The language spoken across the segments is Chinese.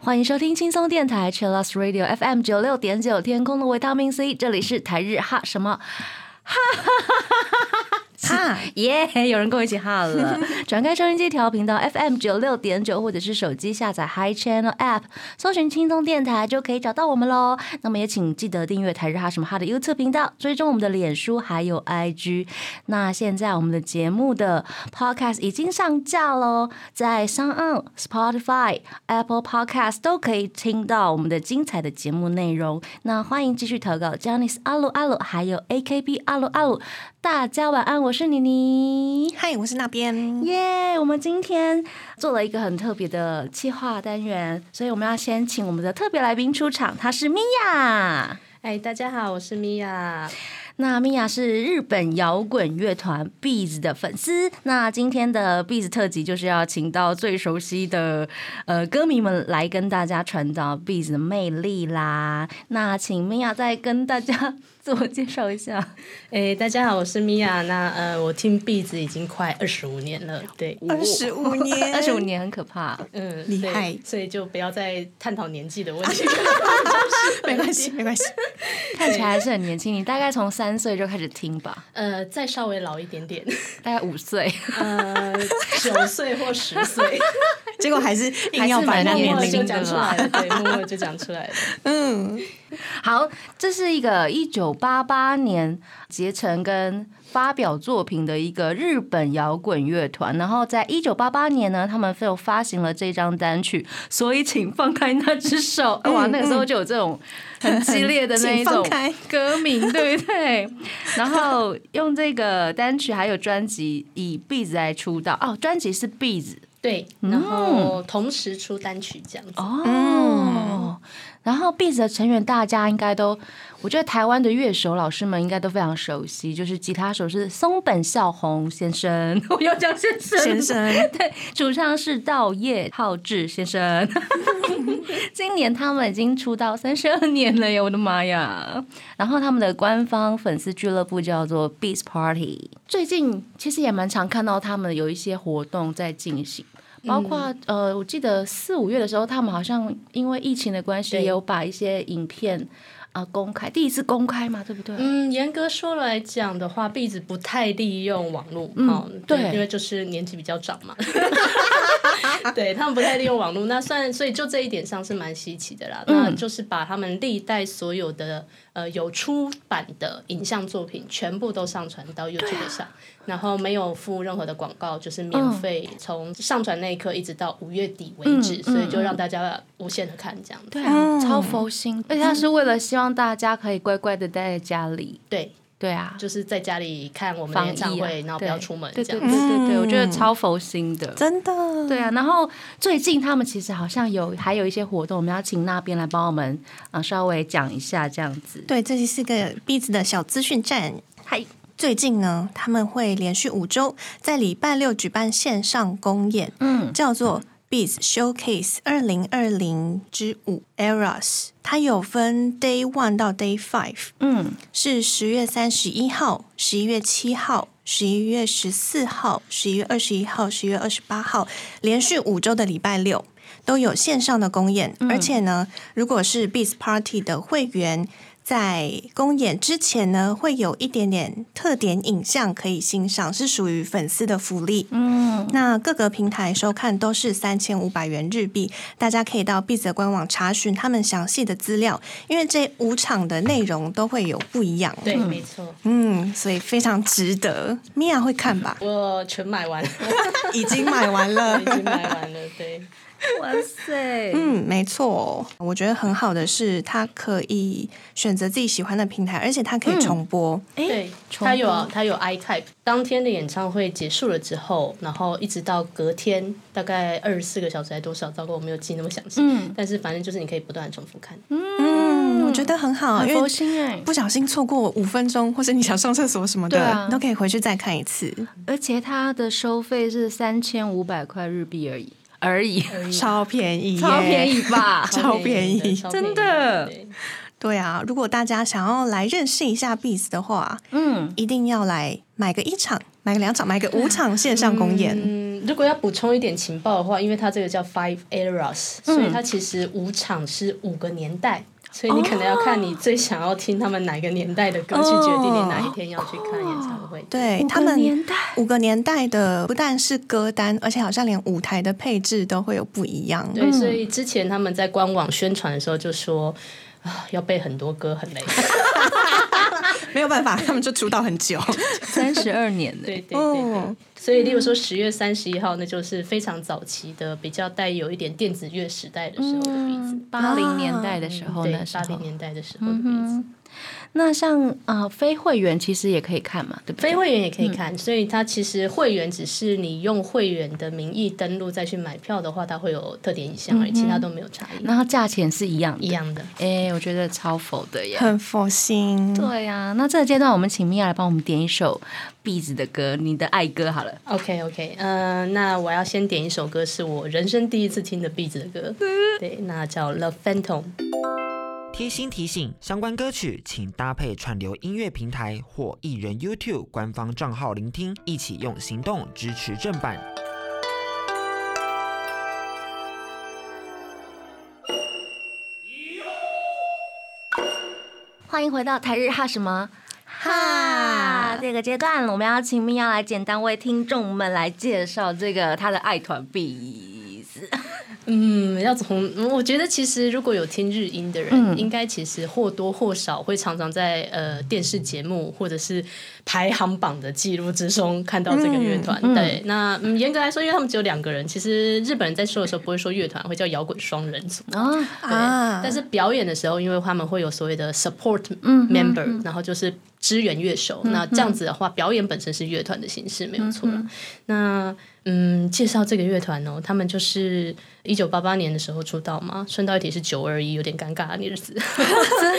欢迎收听轻松电台 Chillus Radio FM 九六点九天空的维他命 C，这里是台日哈什么？哈哈哈。耶有人跟我一起哈了。转开收音机调频道 FM 九六点九，或者是手机下载 Hi Channel App，搜寻轻松电台就可以找到我们喽。那么也请记得订阅台日哈什么哈的 YouTube 频道，追踪我们的脸书还有 IG。那现在我们的节目的 Podcast 已经上架喽，在 s o n Spotify、Apple Podcast 都可以听到我们的精彩的节目内容。那欢迎继续投稿 j a n i c e 阿鲁阿鲁，还有 AKB 阿鲁阿鲁。大家晚安，我是妮妮。嗨，我是那边。耶我们今天做了一个很特别的企划单元，所以我们要先请我们的特别来宾出场，他是米娅。哎，大家好，我是米娅。那米娅是日本摇滚乐团 Bees 的粉丝。那今天的 Bees 特辑就是要请到最熟悉的呃歌迷们来跟大家传达 Bees 的魅力啦。那请米娅再跟大家自我介绍一下。哎，大家好，我是米娅。那呃，我听 Bees 已经快二十五年了，对，二十五年，二十五年很可怕。嗯，厉害所以就不要再探讨年纪的问题。没关系，没关系。看起来还是很年轻，你大概从三岁就开始听吧，呃，再稍微老一点点，大概五岁。呃，九岁或十岁，结果还是硬要把那默默就讲出来了，对，默默就讲出来了。嗯，好，这是一个一九八八年结成跟发表作品的一个日本摇滚乐团，然后在一九八八年呢，他们就发行了这张单曲，所以请放开那只手。哇，那个时候就有这种很激烈的那一种歌名，对不对？然后用这个单曲还有专辑以 Beats 来出道哦，专辑是 Beats 对，然后同时出单曲这样子。哦。然后 Beats 的成员大家应该都，我觉得台湾的乐手老师们应该都非常熟悉，就是吉他手是松本孝宏先生，我要讲先生先生，对，主唱是道叶浩志先生。今年他们已经出道三十二年了耶，我的妈呀！然后他们的官方粉丝俱乐部叫做 Beats Party，最近其实也蛮常看到他们有一些活动在进行。包括呃，我记得四五月的时候，他们好像因为疫情的关系，也有把一些影片啊、公开，第一次公开嘛，对不对？嗯，严格说来讲的话，壁纸不太利用网络，嗯哦，对因为就是年纪比较长嘛 对他们不太利用网络，那算所以就这一点上是蛮稀奇的啦。嗯那就是把他们历代所有的呃有出版的影像作品全部都上传到 YouTube 上，然后没有付任何的广告，就是免费从上传那一刻一直到五月底为止，嗯所以就嗯。让大家无限的看这样子。对啊，超佛心，而且他是为了希望大家可以乖乖的待在家里。对，对啊，就是在家里看我们演唱会，然后不要出门对对对这样子。对对，嗯我觉得超佛心的。真的，对啊，然后最近他们其实好像有还有一些活动，我们要请那边来帮我们啊、呃稍微讲一下这样子。对，这里是个 Beats 的小资讯站。嗨，最近呢，他们会连续五周在礼拜六举办线上公演，嗯，叫做 Beats Showcase 二零二零之五 Eras。它有分 Day One 到 Day Five，嗯，是十月三十一号、十一月七号、十一月十四号、十一月二十一号、十一月二十八号，连续五周的礼拜六都有线上的公演。而且呢，如果是 Beats Party 的会员，在公演之前呢，会有一点点特点影像可以欣赏，是属于粉丝的福利。嗯，那各个平台收看都是三千五百元日币，大家可以到 Beats 的官网查询他们详细的资料，因为这五场的内容都会有不一样。对，没错，嗯，所以非常值得。米娅会看吧？我全买完了，已经买完了 已。经买完了。对，哇塞，嗯，没错，我觉得很好的是，他可以选择自己喜欢的平台，而且它可以重播。对，重它有播它有 iType，当天的演唱会结束了之后，然后一直到隔天，大概二十四个小时还多少？糟糕，我没有记那么详细。嗯但是反正就是你可以不断地重复看。嗯，我觉得很好，很佛因为心哎、不小心错过五分钟，或是你想上厕所什么的，啊你都可以回去再看一次，而且它的收费是三千五百块日币而已，而已，超便宜，超便宜。吧？超便宜真的对对啊，如果大家想要来认识一下 Beats 的话，嗯，一定要来买个一场，买个两场，买个五场线上公演。嗯，如果要补充一点情报的话，因为它这个叫 Five Eras，所以它其实五场是五个年代。所以你可能要看你最想要听他们哪个年代的歌，去决定你哪一天要去看演唱会。对他们五个年代的不但是歌单，而且好像连舞台的配置都会有不一样。对，所以之前他们在官网宣传的时候就说啊，要背很多歌很累，没有办法，他们就出道很久，三十二年了。对对对对。所以，例如说十月三十一号，那就是非常早期的，比较带有一点电子乐时代的时候的鼻子，八零年代的时候呢，八零年代的时候的鼻子。那像啊，非会员其实也可以看嘛，对不对？非会员也可以看，所以它其实会员只是你用会员的名义登录再去买票的话，它会有特点影响而已，其他都没有差异。然后价钱是一样一样的，哎，我觉得超佛的耶，很佛心。对呀，那这个阶段我们请米娅来帮我们点一首壁纸的歌，你的爱歌好了。OK OK，嗯，那我要先点一首歌，是我人生第一次听的壁纸的歌，对，那叫《Love Phantom》。贴心提醒：相关歌曲请搭配串流音乐平台或艺人 YouTube 官方账号聆听，一起用行动支持正版。欢迎回到台日哈什么哈这个阶段，我们要请米娅来简单为听众们来介绍这个他的爱团 B 子。嗯，要从我觉得其实如果有听日音的人，应该其实或多或少会常常在呃电视节目或者是排行榜的记录之中看到这个乐团。对，那严格来说，因为他们只有两个人，其实日本人在说的时候不会说乐团，会叫摇滚双人组啊。但是表演的时候，因为他们会有所谓的 support member，然后就是支援乐手。那这样子的话，表演本身是乐团的形式，没有错。那嗯，介绍这个乐团哦，他们就是一九八八年的时候出道嘛，顺道一提是九二一，有点尴尬的日子，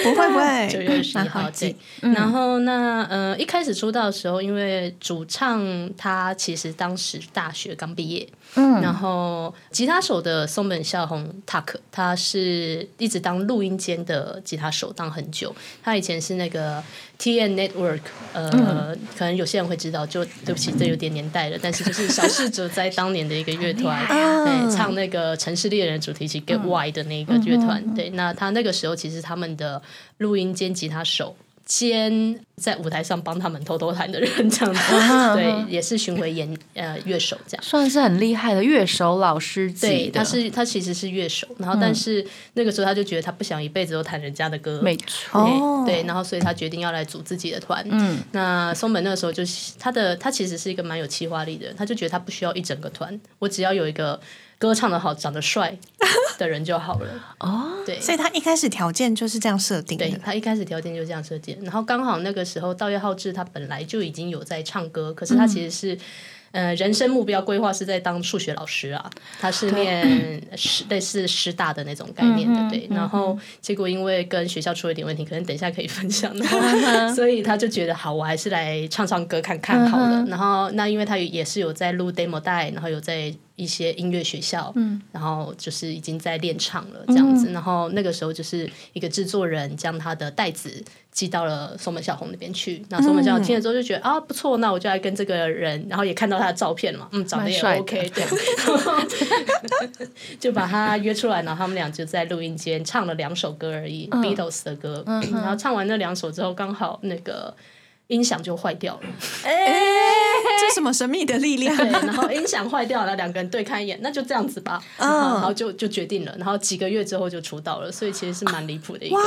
不会不会，九月二十一号对。然后那呃一开始出道的时候，因为主唱他其实当时大学刚毕业，嗯，然后吉他手的松本孝宏 Tuck，他是一直当录音间的吉他手当很久，他以前是那个 T N Network，呃，可能有些人会知道，就对不起，这有点年代了，但是就是小事。者在当年的一个乐团，对，唱那个《城市猎人》主题曲《Get Why》的那个乐团，对，那他那个时候其实他们的录音间吉他手。兼在舞台上帮他们偷偷弹的人，这样子，对，也是巡回演呃乐手这样，算是很厉害的乐手老师级的。他是他其实是乐手，然后但是那个时候他就觉得他不想一辈子都弹人家的歌，没错，对，然后所以他决定要来组自己的团。嗯，那松本那个时候就是他的他其实是一个蛮有企划力的人，他就觉得他不需要一整个团，我只要有一个。歌唱的好、长得帅 的人就好了哦。对，所以他一开始条件就是这样设定的。对他一开始条件就这样设定，然后刚好那个时候道月浩志他本来就已经有在唱歌，可是他其实是。呃，人生目标规划是在当数学老师啊，他是念师类似师大的那种概念的，对。然后结果因为跟学校出了点问题，可能等一下可以分享，所以他就觉得好，我还是来唱唱歌看看好了。然后那因为他也是有在录 demo 带，然后有在一些音乐学校，然后就是已经在练唱了这样子。然后那个时候就是一个制作人将他的袋子。寄到了松本小红那边去，那松本小红听了之后就觉得啊不错，那我就来跟这个人，然后也看到他的照片嘛，嗯，长得也 OK，对，就把他约出来，然后他们俩就在录音间唱了两首歌而已，Beatles 的歌，然后唱完那两首之后，刚好那个。音响就坏掉了，哎，这什么神秘的力量？对，然后音响坏掉了，两个人对看一眼，那就这样子吧，然后就就决定了，然后几个月之后就出道了，所以其实是蛮离谱的一个，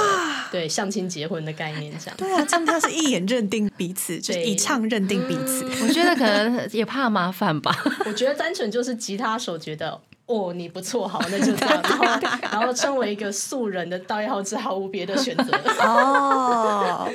对，相亲结婚的概念这样。对啊，他们他是一眼认定彼此，就是以唱认定彼此。我觉得可能也怕麻烦吧。我觉得单纯就是吉他手觉得。哦，你不错，好，那就这样。然后，然后身为一个素人的道耀是毫无别的选择哦，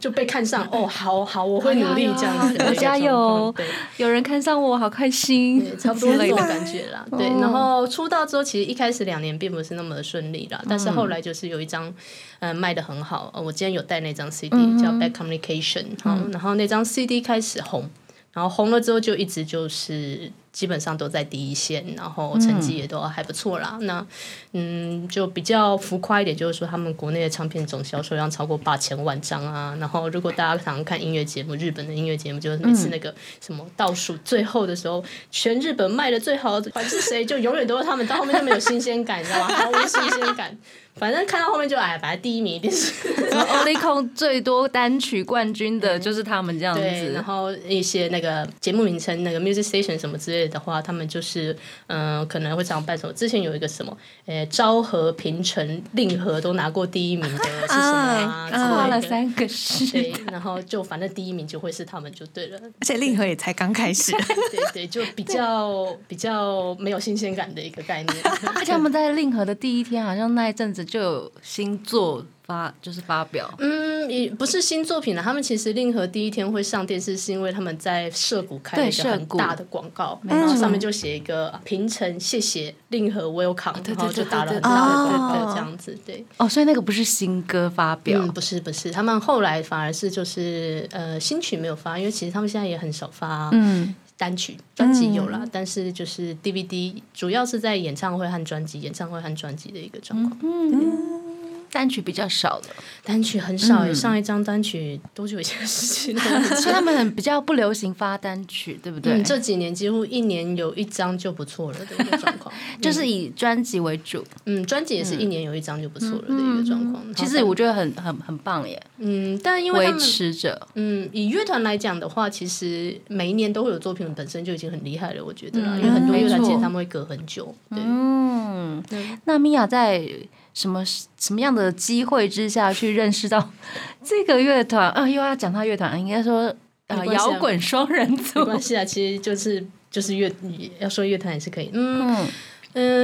就被看上。哦，好好，我会努力这样子，加油。对，有人看上我，好开心，差不多那种感觉啦。对，然后出道之后，其实一开始两年并不是那么的顺利啦，但是后来就是有一张，嗯，卖的很好。我今天有带那张 CD 叫《Bad Communication》，好然后那张 CD 开始红。然后红了之后就一直就是基本上都在第一线，然后成绩也都还不错啦。那嗯，就比较浮夸一点，就是说他们国内的唱片总销售量超过八千万张啊。然后如果大家常常看音乐节目，日本的音乐节目就是每次那个什么倒数最后的时候，全日本卖的最好的，反正是谁就永远都是他们，到后面就没有新鲜感，你知道吗？毫无新鲜感。反正看到后面就哎，反正第一名一定是。然后 Only Con 最多单曲冠军的就是他们这样子。对，然后一些那个节目名称，那个 Music Station 什么之类的话，他们就是嗯，可能会常办什么。之前有一个什么，呃，昭和、平成、令和都拿过第一名的是什么？花了三个世对，然后就反正第一名就会是他们就对了。而且令和也才刚开始。对对，就比较比较没有新鲜感的一个概念。而且他们在令和的第一天，好像那一阵子。就有新作发，就是发表。嗯，也不是新作品了。他们其实令和第一天会上电视，是因为他们在涉谷开了一个很大的广告，然后上面就写一个平成谢谢令和 welcome，然后就打了很大的广告这样子。对，哦，所以那个不是新歌发表，不是不是，他们后来反而是就是呃新曲没有发，因为其实他们现在也很少发。嗯。单曲专辑有啦，但是就是 DVD 主要是在演唱会和专辑、演唱会和专辑的一个状况。嗯。单曲比较少的，单曲很少。上一张单曲多久以前的事情？所以他们很比较不流行发单曲，对不对？这几年几乎一年有一张就不错了的一个状况，就是以专辑为主。嗯，专辑也是一年有一张就不错了的一个状况。其实我觉得很很很棒耶。嗯，但因为维持着，嗯，以乐团来讲的话，其实每一年都会有作品，本身就已经很厉害了。我觉得，因为很多乐团其实他们会隔很久。对嗯，那米娅在。什么什么样的机会之下去认识到 这个乐团啊？又要讲到乐团，应该说啊，摇滚双人组。没关系啊，其实就是就是乐，要说乐团也是可以。嗯。嗯，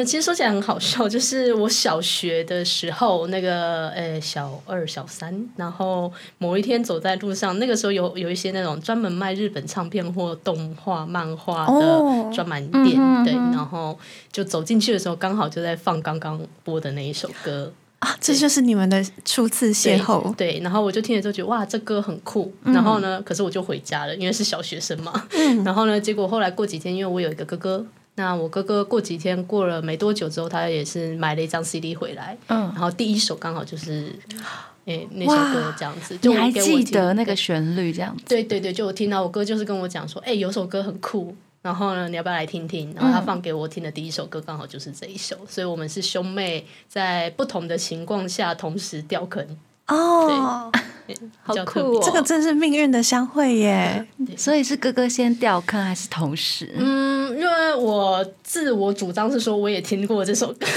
其实说起来很好笑，就是我小学的时候，那个呃小二、小三，然后某一天走在路上，那个时候有有一些那种专门卖日本唱片或动画、漫画的专门店，对，然后就走进去的时候，刚好就在放刚刚播的那一首歌啊，这就是你们的初次邂逅，对，然后我就听了之后觉得哇，这歌很酷，然后呢，可是我就回家了，因为是小学生嘛，然后呢，结果后来过几天，因为我有一个哥哥。那我哥哥过几天过了没多久之后，他也是买了一张 CD 回来，嗯，然后第一首刚好就是，诶那首歌这样子，你还记得那个旋律这样子？对对对，就我听到我哥就是跟我讲说，哎，有首歌很酷，然后呢，你要不要来听听？然后他放给我听的第一首歌刚好就是这一首，所以我们是兄妹在不同的情况下同时掉坑哦。好酷！这个真是命运的相会耶！所以是哥哥先掉坑还是同时？嗯，因为我自我主张是说，我也听过这首歌。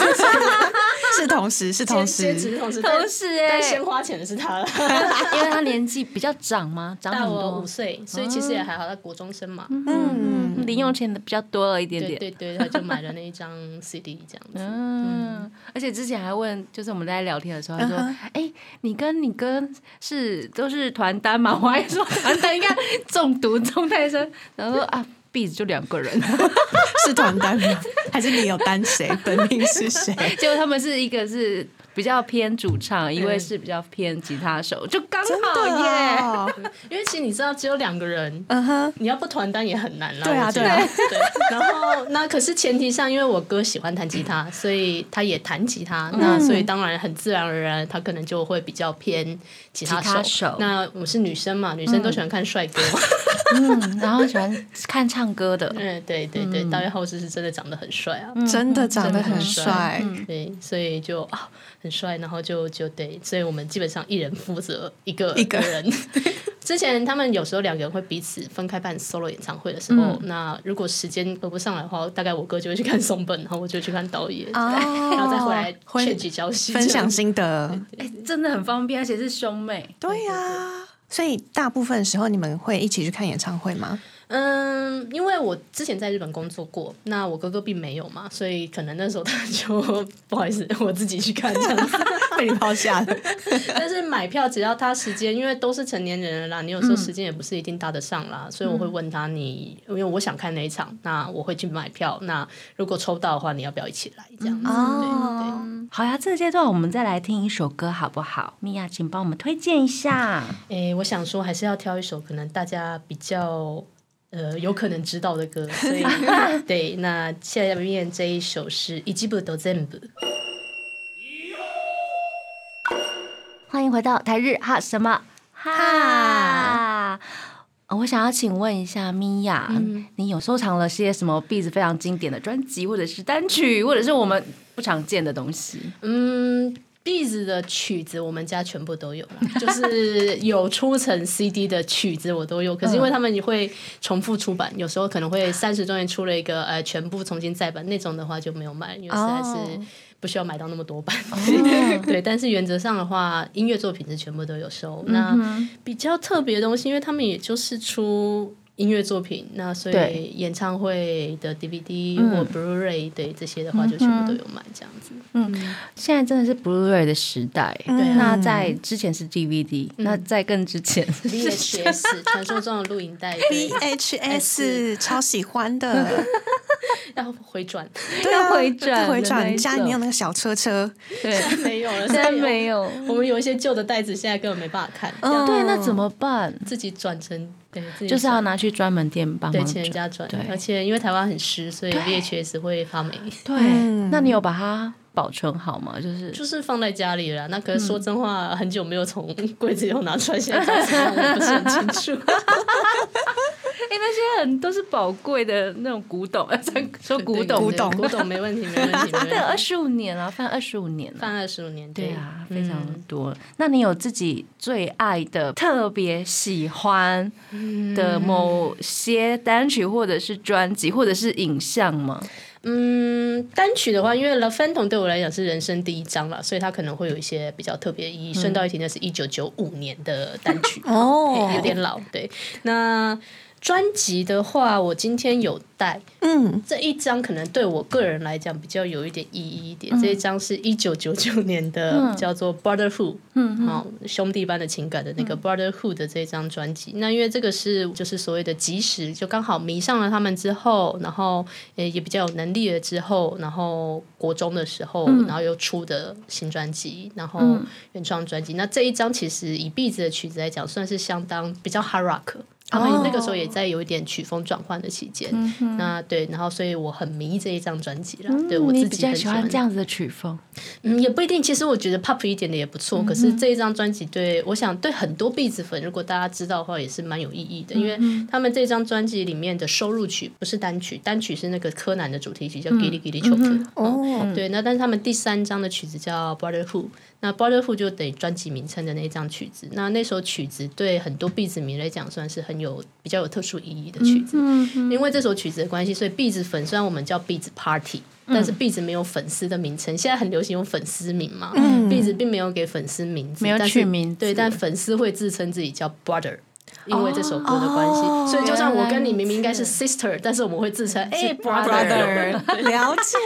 是同时，是同时，同时，同时，但先花钱的是他了，因为他年纪比较长吗？大我五岁，所以其实也还好，他国中生嘛。嗯，零用钱的比较多了一点点。对对，他就买了那一张 CD 这样子。嗯，而且之前还问，就是我们在聊天的时候，他说：“哎，你跟你哥是都是团单嘛？”我还说团单应该中毒中太深，然后说啊。壁纸就两个人，是团单吗？还是你有单谁？本命是谁？结果他们是一个是比较偏主唱，一位是比较偏吉他手，就刚好耶。因为其实你知道，只有两个人，嗯哼，你要不团单也很难啦。对啊，对啊。对。然后那可是前提上，因为我哥喜欢弹吉他，所以他也弹吉他，那所以当然很自然而然，他可能就会比较偏吉他手。那我是女生嘛，女生都喜欢看帅哥。嗯，然后喜欢看唱歌的，嗯，对对对，大卫后世是真的长得很帅啊，真的长得很帅，对，所以就啊很帅，然后就就得，所以我们基本上一人负责一个一个人。之前他们有时候两个人会彼此分开办 solo 演唱会的时候，那如果时间合不上来的话，大概我哥就会去看松本，然后我就去看导演，然后再回来劝几交心，分享心得，哎，真的很方便，而且是兄妹，对呀。所以大部分时候你们会一起去看演唱会吗？嗯，因为我之前在日本工作过，那我哥哥并没有嘛，所以可能那时候他就不好意思，我自己去看这样子 被你抛下了。但是买票只要他时间，因为都是成年人了啦，你有时候时间也不是一定搭得上啦，所以我会问他你，因为我想看哪一场，那我会去买票。那如果抽到的话，你要不要一起来这样子？哦，好呀，这个阶段我们再来听一首歌好不好？米娅，请帮我们推荐一下。诶，我想说还是要挑一首可能大家比较。呃有可能知道的歌，所以 对。那下面这一首是一季不都全部。欢迎回到台日哈什么哈。我想要请问一下米娅，你有收藏了些什么 B 子非常经典的专辑，或者是单曲，或者是我们不常见的东西？嗯，B 子的曲子我们家全部都有了，就是有出成 CD 的曲子我都有。可是因为他们也会重复出版，有时候可能会三十周年出了一个呃全部重新再版那种的话就没有卖，因为实在是。不需要买到那么多版，对，但是原则上的话，音乐作品是全部都有收。那比较特别的东西，因为他们也就是出。音乐作品，那所以演唱会的 DVD 或 Blu-ray 对这些的话，就全部都有买这样子。嗯，现在真的是 Blu-ray 的时代。对，那在之前是 DVD，那在更之前 VHS，传说中的录影带 VHS，超喜欢的，要回转，要回转，回转。家里面有那个小车车，对，没有了，现在没有。我们有一些旧的袋子，现在根本没办法看。对，那怎么办？自己转成。对，就是要拿去专门店帮忙请人家转。对，而且因为台湾很湿，所以 VHS 会发霉。对，那你有把它保存好吗？就是就是放在家里了。那可是说真话，很久没有从柜子里拿出来，现在我不是很清楚。哎，那些很都是宝贵的那种古董，说古董，古董，古董没问题，没问题。对，二十五年了，放二十五年，放二十五年，对啊，非常多。那你有自己最爱的、特别喜欢的某些单曲，或者是专辑，或者是影像吗？嗯，单曲的话，因为《Phantom》对我来讲是人生第一张了，所以它可能会有一些比较特别意义。顺道一提，那是一九九五年的单曲，哦，有点老。对，那。专辑的话，我今天有带，嗯，这一张可能对我个人来讲比较有一点意义一点。这一张是一九九九年的，叫做《Brotherhood》，嗯，好，兄弟般的情感的那个《Brotherhood》的这张专辑。那因为这个是就是所谓的及时，就刚好迷上了他们之后，然后也也比较有能力了之后，然后国中的时候，然后又出的新专辑，然后原创专辑。那这一张其实以 B 子的曲子来讲，算是相当比较 Hard Rock。他们那个时候也在有一点曲风转换的期间，那对，然后所以我很迷这一张专辑了。对我自己比较喜欢这样子的曲风，嗯，也不一定。其实我觉得 pop 一点的也不错。可是这一张专辑，对我想对很多 B 子粉，如果大家知道的话，也是蛮有意义的。因为他们这张专辑里面的收录曲不是单曲，单曲是那个柯南的主题曲叫《Gilly Gilly Choke》。哦，对，那但是他们第三张的曲子叫《Brotherhood》。那《Brotherhood》就等于专辑名称的那一张曲子。那那首曲子对很多 B 子迷来讲，算是很有比较有特殊意义的曲子。因为这首曲子的关系，所以 B 子粉虽然我们叫 B 子 Party，但是 B 子没有粉丝的名称。现在很流行用粉丝名嘛，B 子并没有给粉丝名字，没有取名。对，但粉丝会自称自己叫 Brother。因为这首歌的关系，所以就算我跟你明明应该是 sister，但是我们会自称哎 brother，了解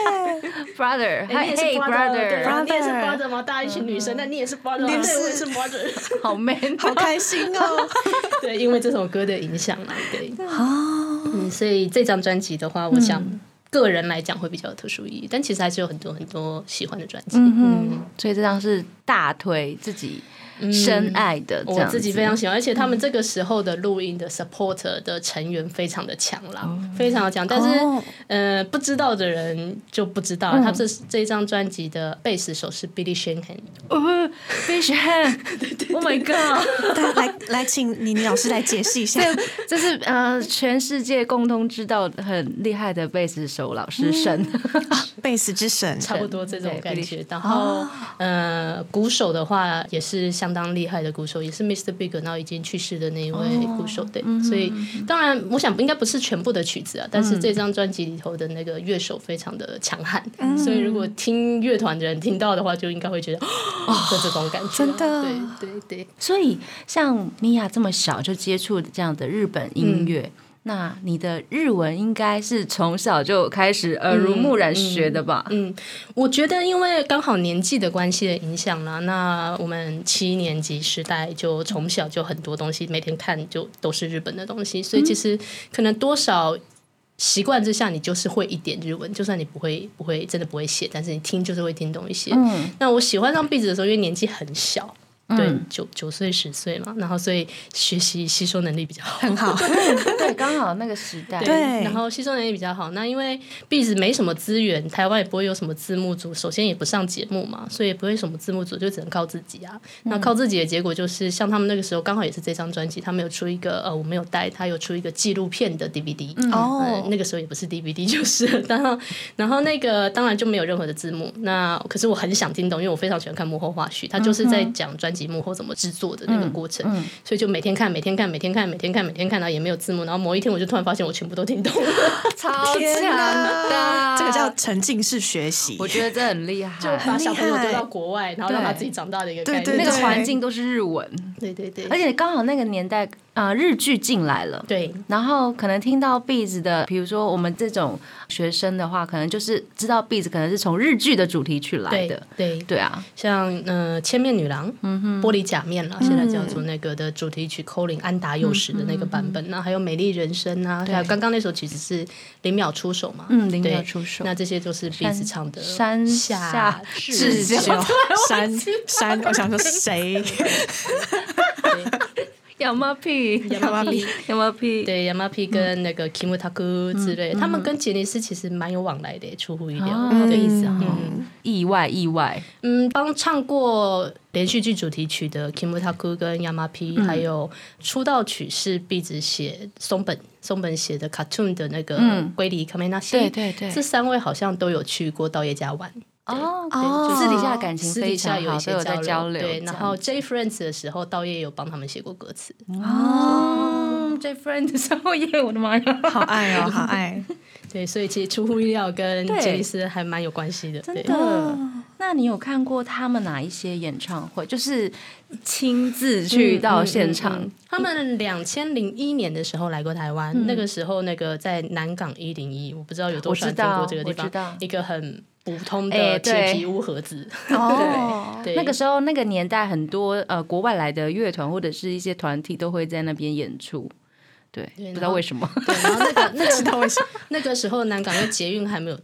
brother，你也是 brother，你也是 brother 吗？大家一群女生，那你也是 brother，对，我也是 brother，好 man，好开心哦。对，因为这首歌的影响嘛，对。哦。嗯，所以这张专辑的话，我想个人来讲会比较有特殊意义，但其实还是有很多很多喜欢的专辑。嗯，所以这张是大推自己。深爱的，我自己非常喜欢，而且他们这个时候的录音的 supporter 的成员非常的强朗，非常的强。但是，呃，不知道的人就不知道，他这这一张专辑的贝斯手是 Billy Sheehan。哦，Billy Sheehan，Oh my God！来来，请妮妮老师来解释一下，这是呃全世界共同知道很厉害的贝斯手老师神，贝斯之神，差不多这种感觉。然后，呃，鼓手的话也是。相当厉害的鼓手，也是 Mr. Big，然后已经去世的那一位鼓手，对，所以当然，我想应该不是全部的曲子啊，但是这张专辑里头的那个乐手非常的强悍，所以如果听乐团的人听到的话，就应该会觉得哦，这种感觉，真的，对对对。所以像米娅这么小就接触这样的日本音乐。那你的日文应该是从小就开始耳濡目染学的吧？嗯，我觉得因为刚好年纪的关系的影响啦。那我们七年级时代就从小就很多东西，每天看就都是日本的东西，所以其实可能多少习惯之下，你就是会一点日文，就算你不会不会真的不会写，但是你听就是会听懂一些。嗯，那我喜欢上壁纸的时候，因为年纪很小。对嗯，九九岁十岁嘛，然后所以学习吸收能力比较好。很好。对，刚好那个时代，对然后吸收能力比较好。那因为 B 子没什么资源，台湾也不会有什么字幕组，首先也不上节目嘛，所以也不会什么字幕组，就只能靠自己啊。那靠自己的结果就是，像他们那个时候刚好也是这张专辑，他们有出一个呃，我没有带，他有出一个纪录片的 DVD。呃哦，那个时候也不是 DVD 就是，然后然后那个当然就没有任何的字幕。那可是我很想听懂，因为我非常喜欢看幕后花絮，他就是在讲专辑幕后怎么制作的那个过程，所以就每天看，每天看，每天看，每天看，每天看，然后也没有字幕。然后某一天我就突然发现我全部都听懂了，超天强的，哪，这个叫沉浸式学习。我觉得这很厉害，就把小朋友厉害丢到国外，然后让他自己长大的一个概念。对。那个环境都是日文，对对对，而且刚好那个年代，呃，日剧进来了。对。然后可能听到 Beats 的，比如说我们这种学生的话，可能就是知道 Beats 可能是从日剧的主题曲来的。对，对。啊，像呃千面女郎，玻璃假面啦，现在叫做那个的主题曲 Colin 安达幼时的那个版本，那还有美丽人生啊，还有刚刚那首曲子是零秒出手嘛，嗯，零秒出手。那这些都是 Beats 唱的山下下智久山山，我想说谁？亚麻屁，Yamapi。亚麻屁，对 Yamapi 跟那个 Kimutaku 之类，他们跟杰尼斯其实蛮有往来的，出乎意料。哦对意思啊。嗯。意外意外。嗯，帮唱过连续剧主题曲的 Kimutaku 跟 Yamapi，、还有出道曲是壁纸写松本松本写的 Cartoon 的那个龟梨卡梅纳西，对对对。这三位好像都有去过道叶家玩。哦哦就私底下感情私底下有一些交流。对，然后 J Friends 的时候，道叶有帮他们写过歌词。哦，J Friend 的时候耶，我的妈呀！好爱哦，好爱。对，所以其实出乎意料，跟杰尼斯还蛮有关系的。真的。那你有看过他们哪一些演唱会？就是亲自去到现场，嗯嗯嗯他们两千零一年的时候来过台湾，那个时候那个在南港一零一，我不知道有多少人听过这个地方知道，一个很普通哎的铁皮屋盒子。哦，对，那个时候那个年代，很多呃国外来的乐团或者是一些团体都会在那边演出。对，对不知道为什么。对，然后那个那个 知道为什么那个时候南港的捷运还没有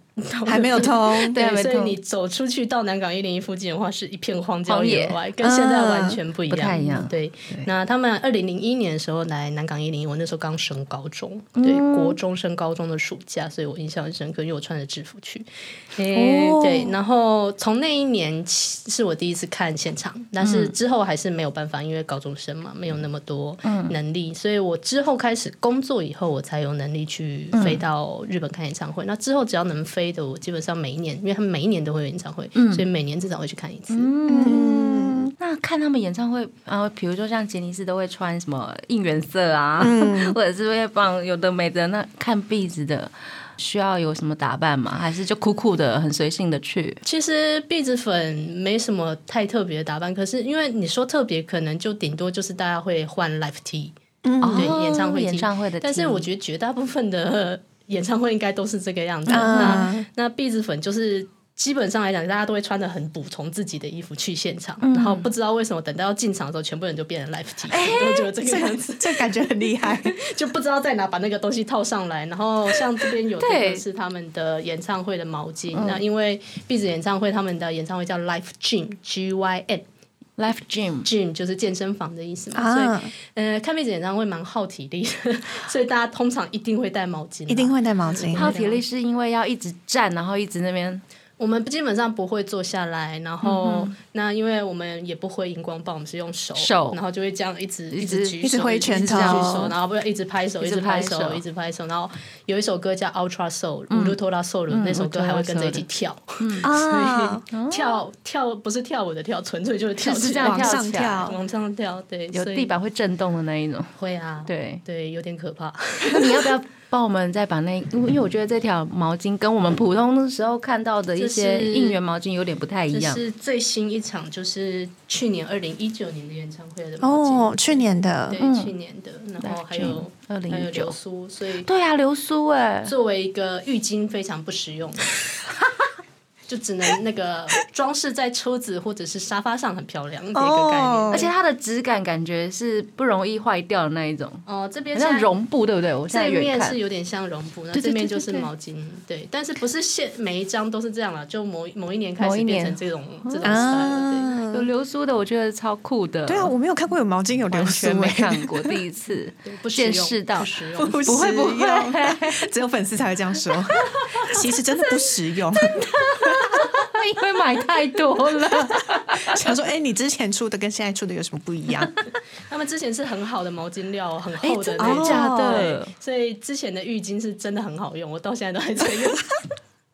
还没有通？对所以你走出去到南港一零一附近的话，是一片荒郊野野外，跟现在完全不一样。不太一样对，那他们二零零一年的时候来南港一零一，我那时候刚升高中，对，国中升高中的暑假，所以我印象很深刻，因为我穿着制服去。哦对，然后从那一年起是我第一次看现场，但是之后还是没有办法，因为高中生嘛，没有那么多能力，所以我之后开始工作以后，我才有能力去飞到日本看演唱会。那之后只要能飞的，我基本上每一年，因为他们每一年都会有演唱会，所以每年至少会去看一次。嗯，那看他们演唱会，呃，比如说像杰尼斯都会穿什么应援色啊，或者是会帮有的没的。那看壁纸的需要有什么打扮吗？还是就酷酷的、很随性的去？其实壁纸粉没什么太特别的打扮，可是因为你说特别，可能就顶多就是大家会换 live T，对哦演唱会演唱会的但是我觉得绝大部分的演唱会应该都是这个样子。嗯那那壁纸粉就是。基本上来讲，大家都会穿的很补充自己的衣服去现场，然后不知道为什么等到要进场的时候，全部人就变成 live T，、都觉得这个样子，这感觉很厉害。就不知道在哪把那个东西套上来。然后像这边有这个是他们的演唱会的毛巾，那因为壁纸演唱会他们的演唱会叫 life Gym G Y M。Life Gym。gym 就是健身房的意思嘛，啊所以呃，看妹子演唱会蛮耗体力的，所以大家通常一定会带毛巾，一定会带毛巾。耗体力是因为要一直站，然后一直那边我们基本上不会坐下来，然后、那因为我们也不挥荧光棒，我们是用手，手。然后就会这样一直一直直举手，一直挥拳头一直举手，然后不要一直拍手，一直拍拍手手，一直拍手，然后有一首歌叫 Ultra Soul，乌鲁托拉 Soul，那首歌还会跟着一起跳，啊，跳跳不是跳舞的跳，纯粹就是跳是这样跳往上跳跳。往上跳，对，有地板会震动的那一种。会啊，对，对，有点可怕。那你要不要帮我们再把那？因为因为我觉得这条毛巾跟我们普通的时候看到的一些应援毛巾有点不太一样。这是最新一场，就是去年二零一九年的演唱会的哦，去年的对，去年的，然后还有二零还有一九。流，苏，所以对啊，流苏哎，作为一个浴巾非常不实用，就只能那个 装饰在车子或者是沙发上，很漂亮的一个概念。哦而且它的质感感觉是不容易坏掉的那一种，哦，这边很像绒布，对不对？我现在这面是，有点像绒布，那对对这边就是对。对对毛巾，对，但是不是现每一张都是这样了，就某某一年开始变成这种这种 style，啊，有流苏的，我觉得超酷的。对啊，我没有看过有毛巾有流苏没欸看过，第一次 见用识到不。实用。不不会不会，只有粉丝才会这样说。其实真的不实用。因为买太多了。想说，哎、你之前出的跟现在出的有什么不一样？他们之前是很好的毛巾料哦，很厚的那种，对所以之前的浴巾是真的很好用，我到现在都还在用。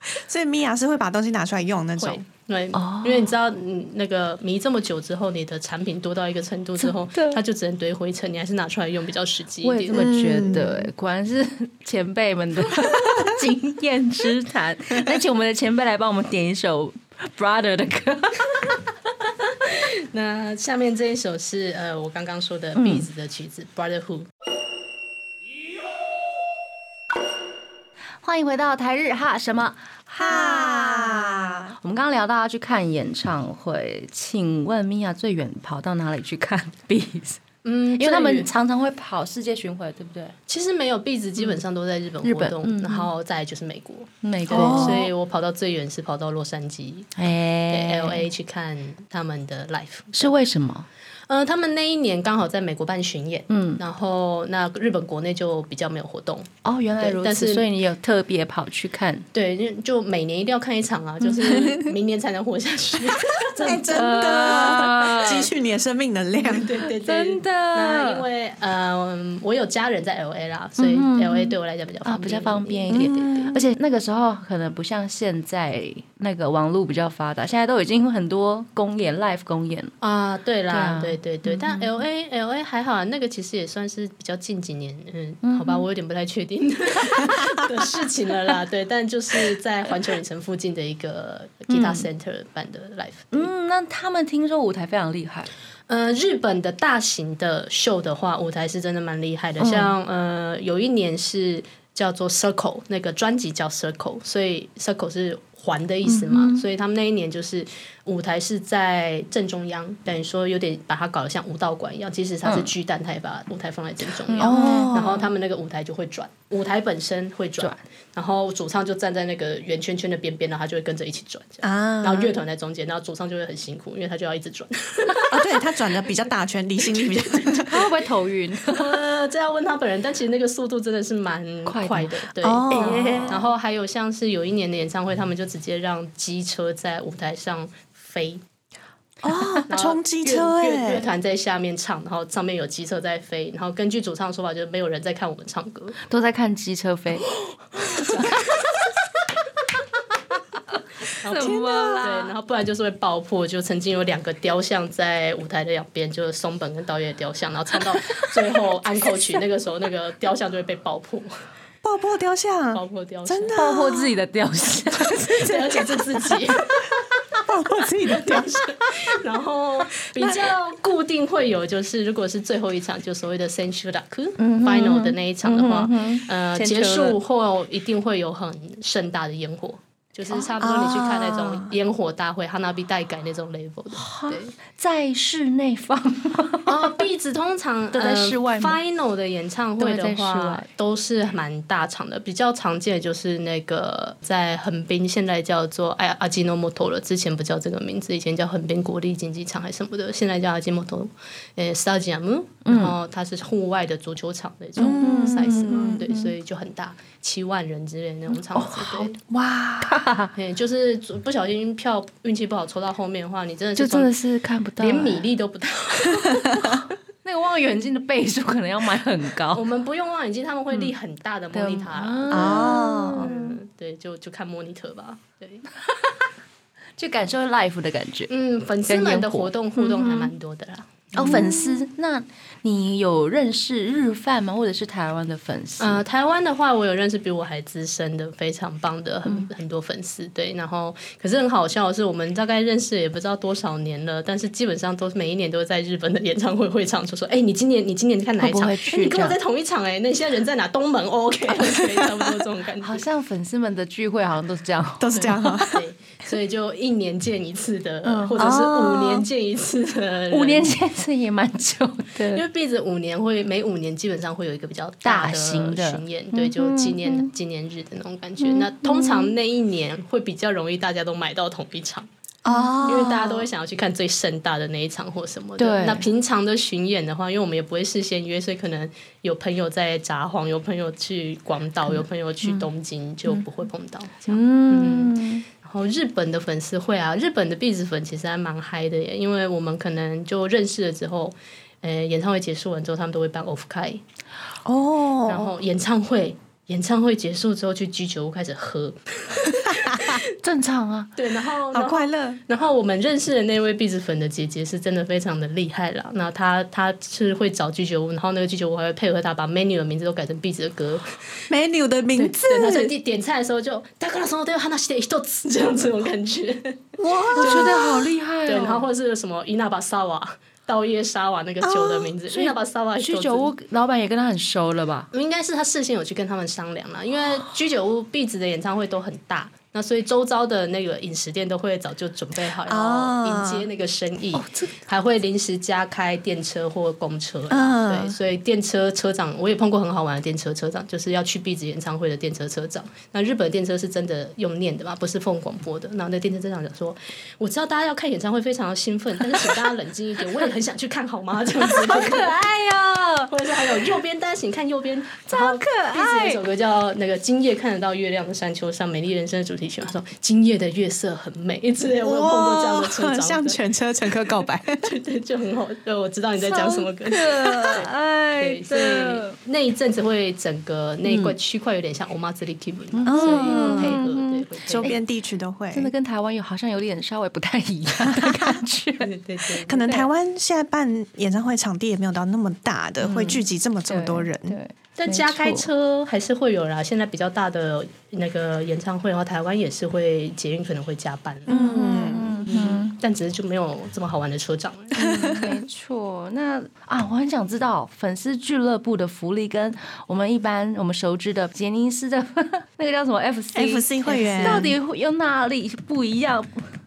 所以米娅是会把东西拿出来用那会种。，对，哦因为你知道，嗯，那个迷这么久之后，你的产品多到一个程度之后，它就只能堆灰尘，你还是拿出来用比较实际一点我也这。么觉得、哎果然是前辈们的 经验之谈。那请我们的前辈来帮我们点一首 Brother 的歌。那下面这一首是呃，我刚刚说的嗯 Beats 的曲子《Brotherhood》。欢迎回到台日哈什么哈？我们刚刚聊到要去看演唱会，请问米娅最远跑到哪里去看 Beats？嗯，因为他们常常会跑世界巡回，对不对？其实没有 Beats，基本上都在日本日本活动，嗯然后再就是美国。美国，所以我跑到最远是跑到洛杉矶，对哎 L A 去看他们的 live。是为什么？呃，他们那一年刚好在美国办巡演，嗯，然后那日本国内就比较没有活动，哦，原来如此，但是所以你有特别跑去看，对，就就每年一定要看一场啊，就是 明年才能活下去。哎，真的，积蓄你的生命能量。对对对，真的那因为呃，我有家人在 L A 啦，所以嗯 L A 对我来讲比较啊，方便，比较方便一点。对对对。而且那个时候可能不像现在那个网络比较发达，现在都已经很多公演 live 公演。啊，对啦，对啊对对对，但 L A L A 还好啊，那个其实也算是比较近几年，嗯，好吧，我有点不太确定 的事情了啦，对，但就是在环球影城附近的一个 Guitar Center 办的 live，嗯，那他们听说舞台非常厉害，呃，日本的大型的秀的话，舞台是真的蛮厉害的。像呃，有一年是叫做 Circle，那个专辑叫 Circle，所以 Circle 是环的意思嘛，所以他们那一年就是舞台是在正中央，等于说有点把它搞得像武道馆一样。即使它是巨蛋，它也把舞台放在正中央。哦然后他们那个舞台就会转，舞台本身会转，然后主唱就站在那个圆圈圈的边边，然后他就会跟着一起转，这样。啊，然后乐团在中间，然后主唱就会很辛苦，因为他就要一直转。啊，对他转的比较大圈，离心力比较 他会不会头晕？呃，这要问他本人，但其实那个速度真的是蛮快的快的，对。哦然后还有像是有一年的演唱会，他们就直接让机车在舞台上飞，哦，然后冲机车乐乐团在下面唱，然后上面有机车在飞，然后根据主唱的说法，就是没有人在看我们唱歌。都在看机车飞，然后怎么对，然后不然就是会爆破。就曾经有两个雕像在舞台的两边，就是松本跟道叶的雕像，然后唱到最后安口曲，那个时候那个雕像就会被爆破，爆破雕像，爆破雕像，真的爆破自己的雕像，对，而且是自己。爆破自己的雕像，然后比较固定会有，就是如果是最后一场，就所谓的 Senshuraku final 的那一场的话，呃，结束后一定会有很盛大的烟火。就是差不多你去看那种烟火大会、哈娜比带改那种 level 的，对。在室内放吗？哦，壁纸通常都在呃室外吗 final 的演唱会的话，都是蛮大场的。比较常见的就是那个在横滨，现在叫做哎呀阿基诺摩托了，之前不叫这个名字，以前叫横滨国立竞技场还是什么的，现在叫阿基诺托呃 stadium，然后它是户外的足球场那种 size 嘛，对，所以就很大，七万人之类的那种场次，对。哇，对，就是不小心票运气不好抽到后面的话，你真的就是真的是看不到，连米粒都不到。那个望远镜的倍数可能要买很高我高。们不用望远镜，他们会立很大的 monitor 啦。哦，嗯，对，就就看 monitor 吧。对，就感受 life 的感觉。嗯，粉丝们的活动互动还蛮多的啦。哦，粉丝，那你有认识日饭吗？或者是台湾的粉丝？呃，台湾的话，我有认识比我还资深的非常棒的很、很多粉丝，对。然后，可是很好笑的是，我们大概认识也不知道多少年了，但是基本上都是每一年都在日本的演唱会会场，就说：“哎、你今年你今年看哪一场？你跟我在同一场哎、那你现在人在哪？东门哦 OK OK，差不多这种感觉。好像粉丝们的聚会好像都是这样。都是这样哈。对，所以就一年见一次的，嗯或者是哦五年见一次的人。五年见一次也蛮久的，因为 B 子五年会每五年基本上会有一个比较大型的巡演，对，就纪念纪念日的那种感觉。那通常那一年会比较容易大家都买到同一场，哦因为大家都会想要去看最盛大的那一场或什么的。对那平常的巡演的话，因为我们也不会事先约，所以可能有朋友在札幌，有朋友去广岛，有朋友去东京，就不会碰到这样。嗯，然后日本的粉丝会啊，日本的壁纸粉其实还蛮嗨的耶，因为我们可能就认识了之后，呃，演唱会结束完之后，他们都会办 off 开，然哦，后演唱会。演唱会结束之后去居酒屋开始喝，正常啊。对，然后好快乐，然后我们认识的那位壁纸粉的姐姐是真的非常的厉害啦。那她她是会找居酒屋，然后那个居酒屋还会配合她把 menu 的名字都改成壁纸的歌。 menu 的名字，对，她在点点菜的时候就大概什么都要話して一つ这样子，我感觉。哇，我觉得好厉害哦。对，然后或者是什么伊那巴萨瓦 稻叶沙瓦那个酒的名字，伊那把沙瓦居酒屋老板也跟他很熟了吧？应该是他事先有去跟他们商量了，因为居酒屋壁纸的演唱会都很大，那所以周遭的那个饮食店都会早就准备好然后迎接那个生意，还会临时加开电车或公车。嗯对，所以电车车长我也碰过很好玩的电车车长，就是要去壁纸演唱会的电车车长。那日本电车是真的用念的嘛，不是放广播的。然后那电车车长讲说，我知道大家要看演唱会非常的兴奋，但是请大家冷静一点，我也很想去看好吗？这样子，好可爱哟、或者是还有右边，大家请看右边，超可爱壁纸有一首歌叫那个《今夜看得到月亮的山丘上》，美丽人生的主题曲。他说：“今夜的月色很美。”之类的，我有碰过这样的车长，向全车乘客告白，对对，就很好。对，我知道你在讲什么歌。哎 对，所以。那一阵子会整个那一块区块有点像 z i l i k i 所以会配合，对，周边地区都会。真的跟台湾有好像有点稍微不太一样的感觉。对对对，可能台湾现在办演唱会场地也没有到那么大的，会聚集这么这么多人。对，但加开车还是会有啦。现在比较大的那个演唱会的话，台湾也是会捷运可能会加班，嗯嗯嗯，但只是就没有这么好玩的车长了。没错。那啊，我很想知道粉丝俱乐部的福利跟我们一般我们熟知的杰尼斯的 那个叫什么 FC FC 会员到底有哪里不一样？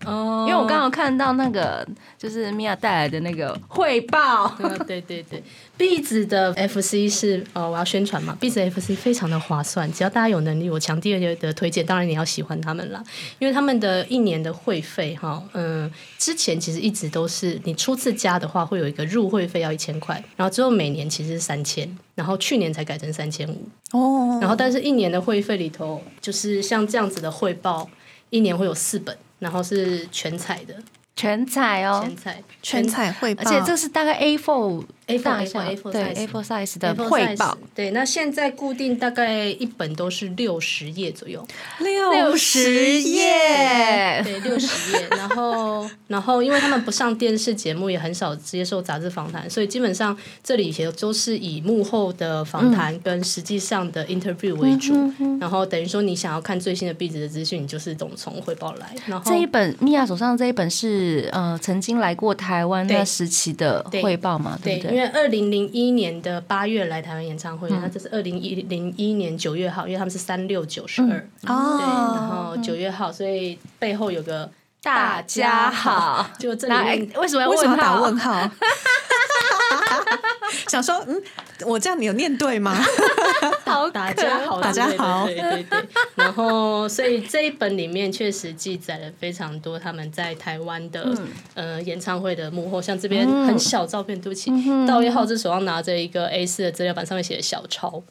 哦。因为我刚刚看到那个就是米娅带来的那个汇报，呃对对对，壁纸的 FC 是呃，我要宣传嘛，壁纸 FC 非常的划算，只要大家有能力，我强烈的推荐。当然你要喜欢他们啦，因为他们的一年的会费哈，嗯、之前其实一直都是你初次加的话会有一个入会费要一千块，然后之后每年其实是三千，然后去年才改成三千五，哦，然后但是一年的会费里头，就是像这样子的汇报，一年会有四本，然后是全彩的。全彩哦，全彩。全彩汇报，而且这是大概 A4 A4 大小 A4 对 size A4 size 的汇报，对，那现在固定大概一本都是六十页左右，六十页，对，六十页。然后，然后因为他们不上电视节目，也很少接受杂志访谈，所以基本上这里也都是以幕后的访谈跟实际上的 interview 为主。然后等于说，你想要看最新的壁纸的资讯，你就是总从汇报来。然后这一本米娅手上这一本是呃曾经来过台湾那时期的汇报嘛，对，不对？因为二零零一年的八月来台湾演唱会，那这是二零一零一年九月号，因为他们是三六九十二，对，然哦，后九月号，所以背后有个大家好，就这里哎为什么要为什么要打号问号？想说，嗯，我这样你有念对吗？好大家好，大家好对对对。然后，所以这一本里面确实记载了非常多他们在台湾的、呃演唱会的幕后，像这边很小照片，对不起，道一浩这手上拿着一个 A 四的资料板，上面写的小抄。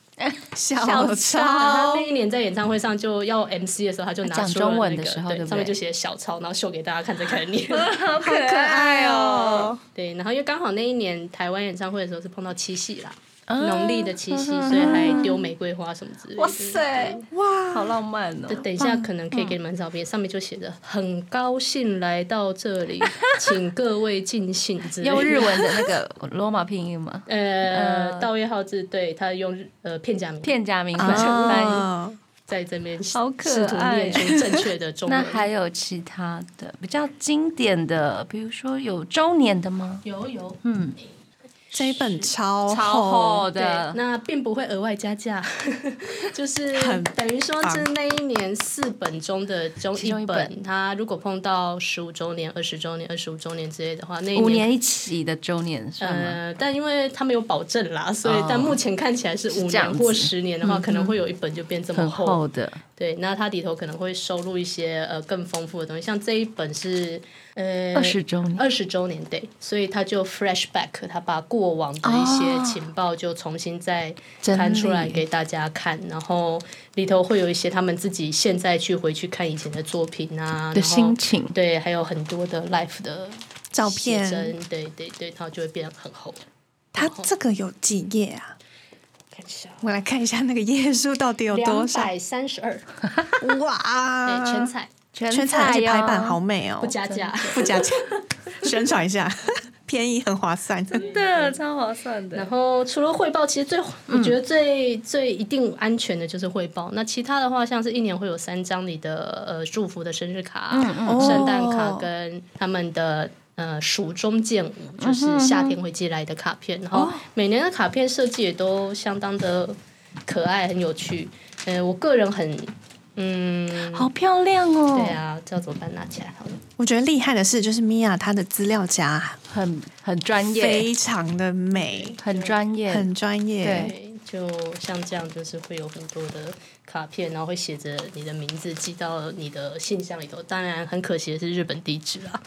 小小超他那一年在演唱会上就要 MC 的时候，他就拿讲出了中文那个的时候对上面就写小抄，然后秀给大家看，再开始念。好可可爱哦。对，然后因为刚好那一年台湾演唱会的时候是碰到七夕啦，啊农历的七夕，所以还丢玫瑰花什么之类的。哇塞，哇，好浪漫哦！等一下可能可以给你们照片，上面就写着“很高兴来到这里，请各位尽兴”之类的。用日文的那个罗马拼音吗，呃，嗯道月号字，对他用呃片假名片假名翻翻译。哦，在这边好可试图念出正确的中文。那还有其他的比较经典的，比如说有周年的吗？有有，嗯，这一本超超厚的，，那并不会额外加价，就是等于说是那一年四本中的中其中一本，它如果碰到十五周年、二十周年、二十五周年之类的话，那一五年一起的周年？呃，但因为它们有保证啦，所以、哦但目前看起来是五年或十年的话，可能会有一本就变这么厚。厚的，对，那它里头可能会收录一些呃更丰富的东西，像这一本是呃二十周年，二十周年对，所以他就 flashback，他把过往的一些情报就重新再摊出来给大家看，然后里头会有一些他们自己现在去回去看以前的作品啊的心情，对，还有很多的 life 的照片，对对对，然后就会变得很厚。它这个有几页啊？我来看一下那个页数到底有多少？百三十二，哇！对，全彩，全彩，而且排版好美哦，不加价，不加价，宣传一下，便宜很划算，真的超划算的。然后除了汇报，其实最我觉得最最一定安全的就是汇报。那其他的话，像是一年会有三张你的呃祝福的生日卡、圣诞卡跟他们的。呃，蜀中剑舞就是夏天会寄来的卡片，然后每年的卡片设计也都相当的可爱，很有趣。呃，我个人很，嗯，好漂亮哦。对啊，这要怎么办？拿起来好了。我觉得厉害的是，就是米娅她的资料夹很很专业，非常的美，很专业，很专业。对，就像这样，就是会有很多的。卡片，然后会写着你的名字，寄到你的信箱里头。当然，很可惜的是日本地址啊，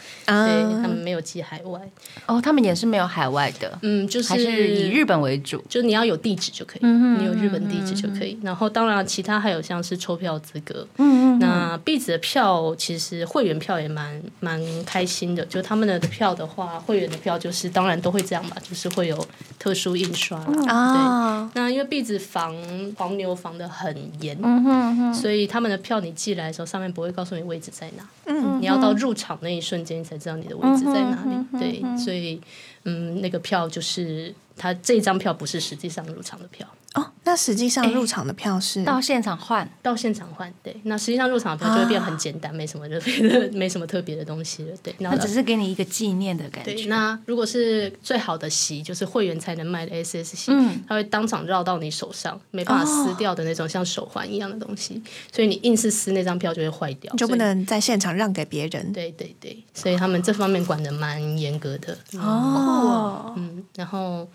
对他们没有寄海外。哦，他们也是没有海外的，嗯，就是还是以日本为主，就你要有地址就可以，你有日本地址就可以。然后，当然其他还有像是抽票资格，嗯嗯，那壁纸的票其实会员票也蛮蛮开心的，就他们的票的话，会员的票就是当然都会这样嘛，就是会有特殊印刷啊。对，那因为壁纸防黄牛防的很严。嗯哼哼，所以他们的票你寄来的时候，上面不会告诉你位置在哪，嗯，你要到入场那一瞬间，你才知道你的位置在哪里。对，所以嗯，那个票就是他这张票不是实际上入场的票。哦，那实际上入场的票是到现场换，到现场换。对，那实际上入场的票就会变很简单，没什么特别的，没什么特别的东西了。对，然后只是给你一个纪念的感觉。那如果是最好的席，就是会员才能卖的 SS 席，它会当场绕到你手上，没办法撕掉的那种像手环一样的东西，所以你硬是撕那张票就会坏掉，就不能在现场让给别人。对对对，所以他们这方面管的蛮严格的。哦，嗯，然后。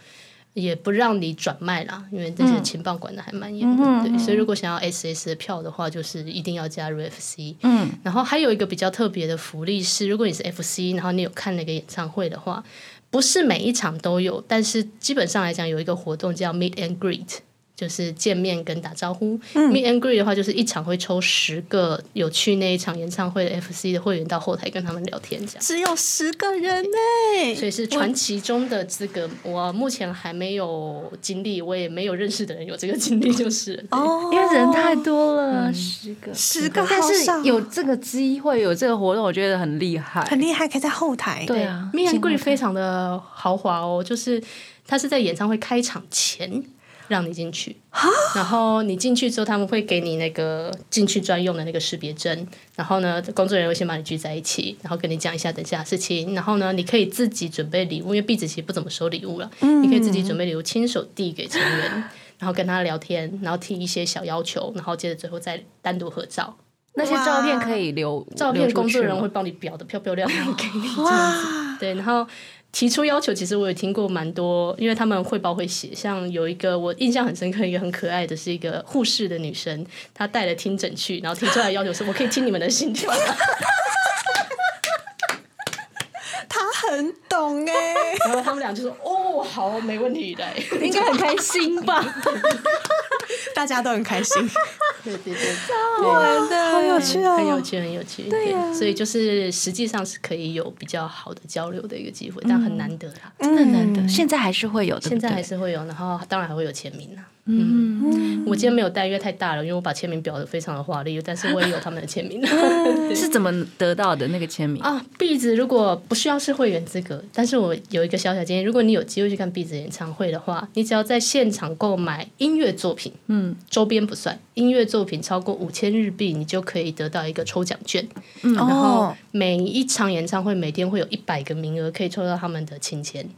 也不让你转卖啦，因为这些情报管的还蛮严的，对，所以如果想要 S S 的票的话，就是一定要加入 F C。嗯，然后还有一个比较特别的福利是，如果你是 F C，然后你有看那个演唱会的话，不是每一场都有，但是基本上来讲有一个活动叫 Meet and Greet。就是见面跟打招呼，meet and greet 的话，就是一场会抽十个有去那一场演唱会的 FC 的会员到后台跟他们聊天，这样。只有十个人呢，所以是传奇中的资格。我目前还没有经历，我也没有认识的人有这个经历，就是哦，因为人太多了，十个，十个，但是有这个机会，有这个活动，我觉得很厉害，很厉害，可以在后台，对啊，meet and greet 非常的豪华哦，就是他是在演唱会开场前。让你进去，然后你进去之后，他们会给你那个进去专用的那个识别证。然后呢，工作人员会先把你聚在一起，然后跟你讲一下等下的事情。然后呢，你可以自己准备礼物，因为壁纸其实不怎么收礼物了。你可以自己准备礼物，亲手递给成员，然后跟他聊天，然后提一些小要求，然后接着最后再单独合照。那些照片可以留，照片工作人员会帮你裱的漂漂亮亮给你这样子。对，然后。提出要求，其实我有听过蛮多，因为他们汇报会写，像有一个我印象很深刻，一个很可爱的是一个护士的女生，她带了听诊去，然后提出来要求是，我可以听你们的心跳。他很懂哎，然后他们俩就说：“哦，好，没问题的，应该很开心吧？大家都很开心。”对对对，超好玩的，好有趣啊，很有趣，很有趣。对呀，所以就是实际上是可以有比较好的交流的一个机会，但很难得啦，真的难得。现在还是会有的，现在还是会有，然后当然还会有签名呢。嗯，我今天没有带，因为太大了，因为我把签名裱的非常的华丽，但是我也有他们的签名。是怎么得到的那个签名啊？壁纸如果不需要是会员资格，但是我有一个小小建议，如果你有机会去看壁纸演唱会的话，你只要在现场购买音乐作品，嗯，周边不算，音乐作品超过五千日币，你就可以得到一个抽奖券。嗯，然后每一场演唱会每天会有一百个名额可以抽到他们的亲签。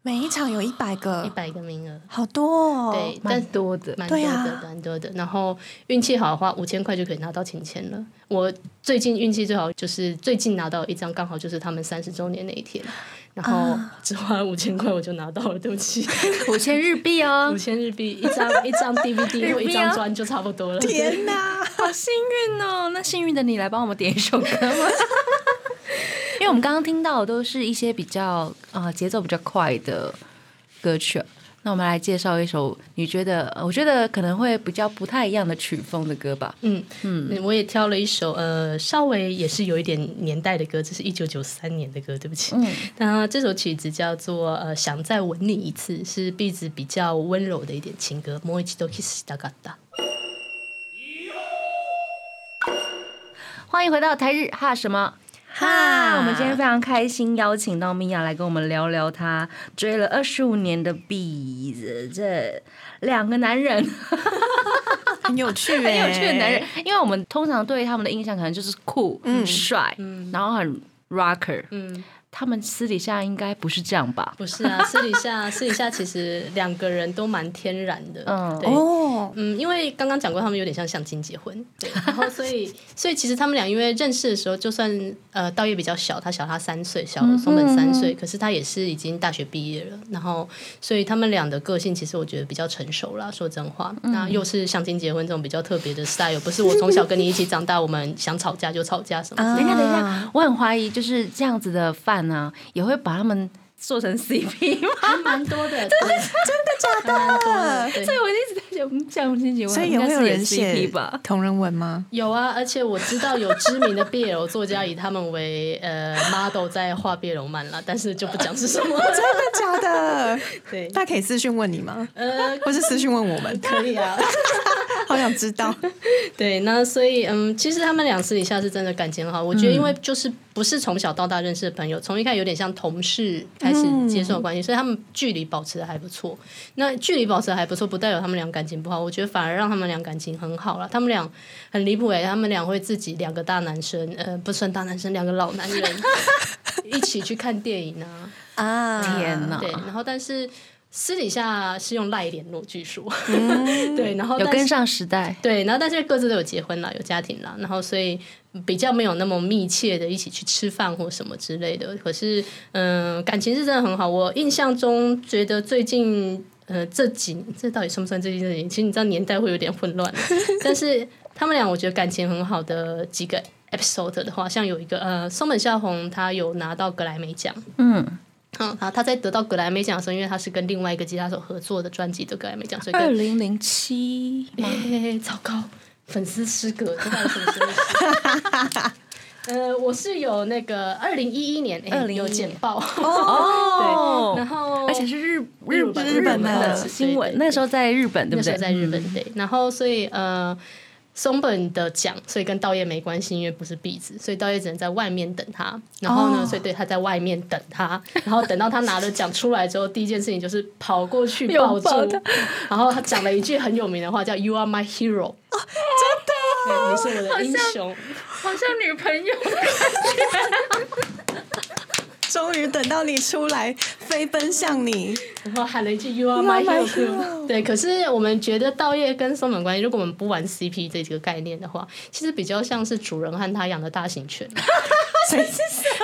每一场有一百个，一百个名额，好多哦，对，蛮多的，蛮多的，蛮多的。然后运气好的话，五千块就可以拿到请签了。我最近运气最好，就是最近拿到一张，刚好就是他们三十周年那一天。然后只花了五千块我就拿到了，对不起，五千日币哦五，千日币一张 一张 DVD 或一张砖就差不多了。天哪！好幸运哦！那幸运的你来帮我们点一首歌吗？因为我们刚刚听到的都是一些比较啊、呃节奏比较快的歌曲，那我们来介绍一首你觉得呃我觉得可能会比较不太一样的曲风的歌吧。嗯嗯，我也挑了一首呃，稍微也是有一点年代的歌，这是一九九三年的歌，对不起。嗯，那这首曲子叫做呃，想再吻你一次，是 B 子比较温柔的一点情歌。もう一度キスしたかった。欢迎回到台日哈什么？ 哈，我们今天非常开心，邀请到米娅来跟我们聊聊她追了二十五年的 B 子这两个男人，很有趣、很有趣的男人。因为我们通常对他们的印象可能就是酷、帅，然后很 rocker，嗯，他们私底下应该不是这样吧？不是啊，私底下 私底下其实两个人都蛮天然的。嗯。对。哦，嗯，因为刚刚讲过，他们有点像相亲结婚，对，然后所以 所以其实他们俩因为认识的时候，就算呃道业比较小，他小他三岁，小松本三岁，可是他也是已经大学毕业了，然后所以他们俩的个性其实我觉得比较成熟啦，说真话，那又是相亲结婚这种比较特别的 style，不是我从小跟你一起长大，我们想吵架就吵架什么等一下，等一下，我很怀疑，就是这样子的饭呢、也会把他们做成 CP 吗？还蛮多的，对，真的假的？对所以我一直在想，嗯相亲结婚所以也会有应该是人写 CP 吧？同人文吗？有啊，而且我知道有知名的 BL 作家以他们为呃 model 在画 BL 漫啦，但是就不讲是什么。真的假的？对，大家可以私讯问你吗？呃，或是私讯问我们？可以啊。好想知道。对，那所以嗯，其实他们俩私底下是真的感情很好。我觉得，因为就是不是从小到大认识的朋友，从一开始有点像同事开始接受的关系，所以他们距离保持的还不错。那距离保持的还不错，不代表他们俩感情不好，我觉得反而让他们俩感情很好了。他们俩很离谱哎，他们俩会自己两个大男生，呃，不算大男生，两个老男人 一起去看电影啊。啊天哪对，然后但是私底下是用赖联络，据说。对，然后有跟上时代，对，然后但是各自都有结婚了，有家庭了，然后所以比较没有那么密切的一起去吃饭或什么之类的。可是，嗯、感情是真的很好。我印象中觉得最近，呃，这几这到底算不算最近这几年？其实你知道年代会有点混乱，但是他们俩我觉得感情很好的几个 episode 的话，像有一个呃，松本孝宏他有拿到格莱美奖，嗯，嗯，他他在得到格莱美奖的时候，因为他是跟另外一个吉他手合作的专辑的格莱美奖，所以跟二零零七哎，糟糕，粉丝失格，这到底什么时候？呃，我是有那个二零一一年，哎，2011有简报哦 对，然后而且是日日日本日本的的新闻，那时候在日本，对那时候不对？在日本对，然后所以呃。松本的奖，所以跟道业没关系，因为不是壁纸，所以道业只能在外面等他。然后呢，哦所以对他在外面等他，然后等到他拿了奖出来之后，第一件事情就是跑过去抱住抱，然后他讲了一句很有名的话，叫 “You are my hero”。真的，你是我的英雄。好像女朋友，终于等到你出来，飞奔向你。然后喊了一句 “You are my hero”。hero 对，可是我们觉得道业跟松本关系，如果我们不玩 CP 这几个概念的话，其实比较像是主人和他养的大型犬、所以，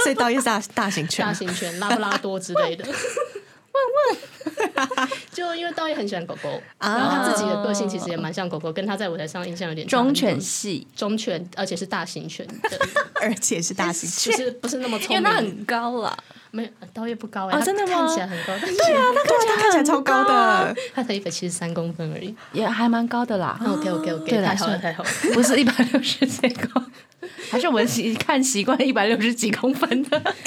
所以导演是大大型犬？大，型犬、拉布拉多之类的。问问，就因为道业很喜欢狗狗，然后他自己的个性其实也蛮像狗狗，跟他在舞台上印象有点差很多忠犬，系，忠犬，而且是大型犬 的，而且是大型犬。就是不是那么因聪明。为它很高了。没有道业不高哎、他哦真的吗看起来很高，但对啊，对啊，他看起来超高的。他才一百七十三公分而已。也还蛮高的啦。OK OK OK，太好了太好了。不是一百六十最高，还是我们习看习惯一百六十几公分的。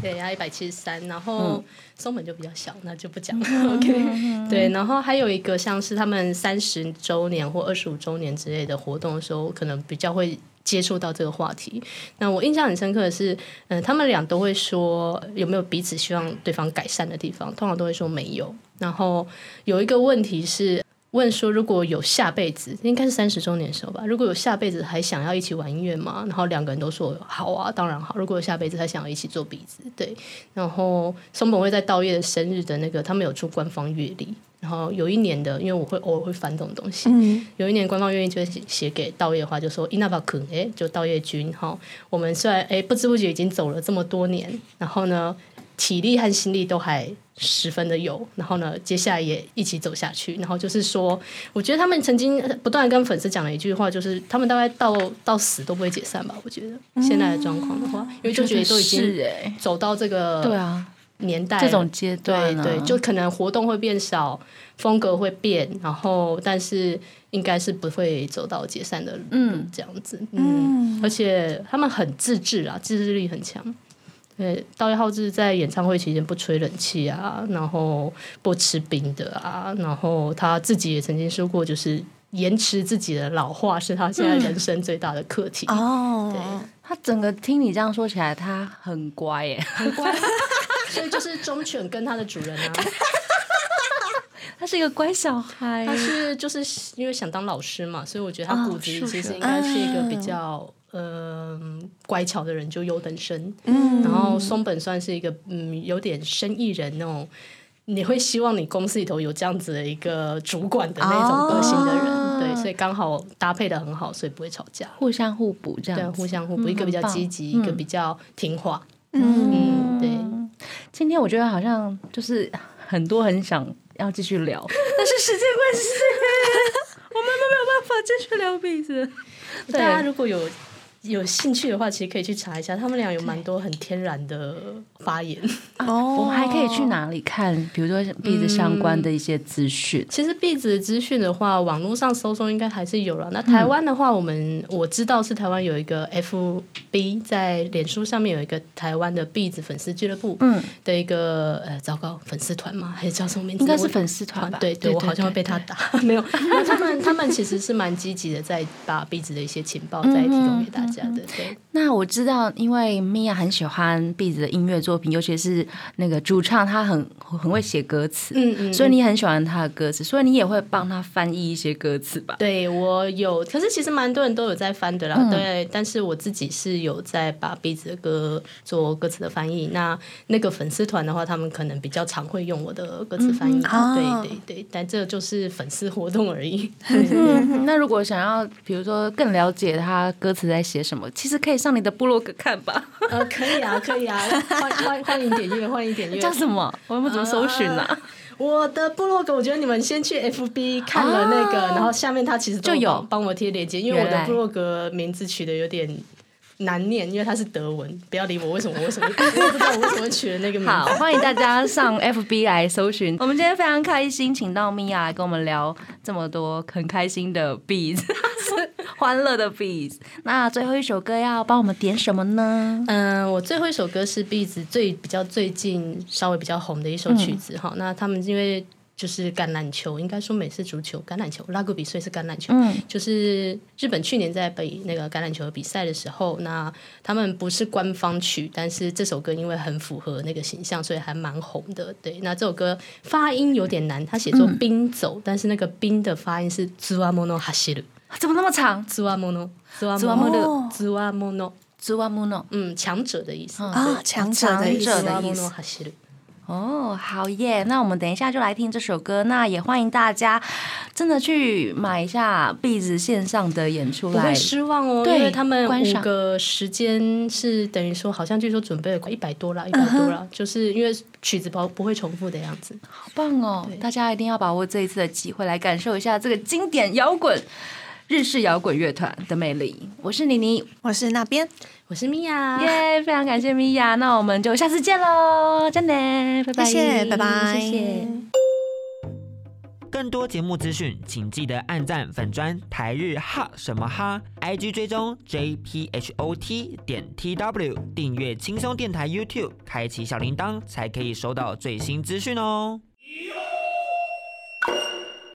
对，他一百七十三，然后松本就比较小，那就不讲了。OK，对，然后还有一个像是他们三十周年或二十五周年之类的活动的时候，可能比较会。接触到这个话题，那我印象很深刻的是，嗯、他们俩都会说有没有彼此希望对方改善的地方，通常都会说没有。然后有一个问题是问说，如果有下辈子，应该是三十周年的时候吧，如果有下辈子还想要一起玩音乐吗？然后两个人都说好啊，当然好。如果有下辈子还想要一起做鼻子，对。然后松本会在道业的生日的那个，他们有出官方阅历，然后有一年的，因为我会偶尔会翻这种东西，嗯有一年官方愿意就写写给道叶的话，就说伊那巴肯，哎，就道叶君哈，我们虽然哎不知不觉已经走了这么多年，然后呢体力和心力都还十分的有，然后呢接下来也一起走下去，然后就是说，我觉得他们曾经不断跟粉丝讲了一句话，就是他们大概到到死都不会解散吧，我觉得现在的状况的话，因为就觉得都已经走到这个对啊，年代了这种阶段啊对对，就可能活动会变少，风格会变，然后但是应该是不会走到解散的路嗯这样子，嗯，而且他们很自制啊，自制力很强。对，道叶浩志在演唱会期间不吹冷气啊，然后不吃冰的啊，然后他自己也曾经说过，就是延迟自己的老化是他现在人生最大的课题。哦，他整个听你这样说起来，他很乖耶，很乖，所以就是忠犬跟它的主人啊。他是一个乖小孩。他是就是因为想当老师嘛，所以我觉得他骨子里其实应该是一个比较嗯、乖巧的人，就优等生。嗯然后松本算是一个嗯有点生意人那种，你会希望你公司里头有这样子的一个主管的那种个性的人，哦对，所以刚好搭配的很好，所以不会吵架。互相互补这对，样对互相互补，嗯一个比较积极，嗯一个比较听话。嗯嗯，对。今天我觉得好像就是很多很想要继续聊，但是时间关系，我们都没有办法继续聊彼此。大家如果有有兴趣的话，其实可以去查一下，他们俩有蛮多很天然的发言。哦我们还可以去？哪里看？比如说壁纸相关的一些资讯。其实壁纸的资讯的话，网络上搜搜应该还是有了。那台湾的话，我们我知道是台湾有一个 FB 在脸书上面有一个台湾的壁纸粉丝俱乐部，嗯，的一个呃，糟糕，粉丝团吗？还是叫什么名字？应该是粉丝团吧？对对，我好像会被他打。没有，因为他们他们其实是蛮积极的，在把壁纸的一些情报再提供给大家的。对，那我知道，因为米娅很喜欢 b 子的音乐作品，尤其是那个主唱，他很很会写歌词，嗯嗯，所以你很喜欢他的歌词，所以你也会帮他翻译一些歌词吧？对我有，可是其实蛮多人都有在翻的啦。嗯对，但是我自己是有在把壁纸的歌做歌词的翻译。那那个粉丝团的话，他们可能比较常会用我的歌词翻译。啊对对对，但这就是粉丝活动而已。那如果想要，比如说更了解他歌词在写什么，其实可以上你的部落格看吧。呃，可以啊，可以啊，欢欢欢迎点阅，欢迎点阅。叫什么？我们怎么搜寻呢、我的部落格，我觉得你们先去 FB 看了那个，然后下面它其实就有帮帮我贴链接，因为我的部落格名字取的有点难念，因为它是德文。不要理我，为什么？为什么？我也不知道我为什么取了那个名字。好，欢迎大家上 FB 来搜寻。我们今天非常开心，请到米娅来跟我们聊这么多很开心的 beats，欢乐的 beats。那最后一首歌要帮我们点什么呢？嗯，我最后一首歌是 Bees 最比较最近稍微比较红的一首曲子哈、那他们因为就是橄榄球，应该说美式足球橄榄球，拉格比所以是橄榄球。嗯就是日本去年在北那个橄榄球比赛的时候，那他们不是官方曲，但是这首歌因为很符合那个形象，所以还蛮红的。对，那这首歌发音有点难，它写作“冰走”，但是那个“冰”的发音是 “zuamono hasiru”。怎么那么长 zuamono Zuamono zuamono？Zuamuno。嗯，强者的意思。啊，强者的意思强者的意思哦，好耶！那我们等一下就来听这首歌。那也欢迎大家真的去买一下壁纸线上的演出来不会。失望哦，对因为他们五个时间是等于说，好像据说准备了快一百多了，一百多啦，就是因为曲子不不会重复的样子。好棒哦！大家一定要把握这一次的机会，来感受一下这个经典摇滚日式摇滚乐团的魅力。我是妮妮，我是那边，我是米娅，耶、非常感谢米娅，那我们就下次见喽，真的，拜拜，谢谢，拜拜，谢谢。更多节目资讯，请记得按赞粉砖台日哈什么哈，IG 追踪 JPHOT 点 TW，订阅轻松电台 YouTube，开启小铃铛才可以收到最新资讯哦。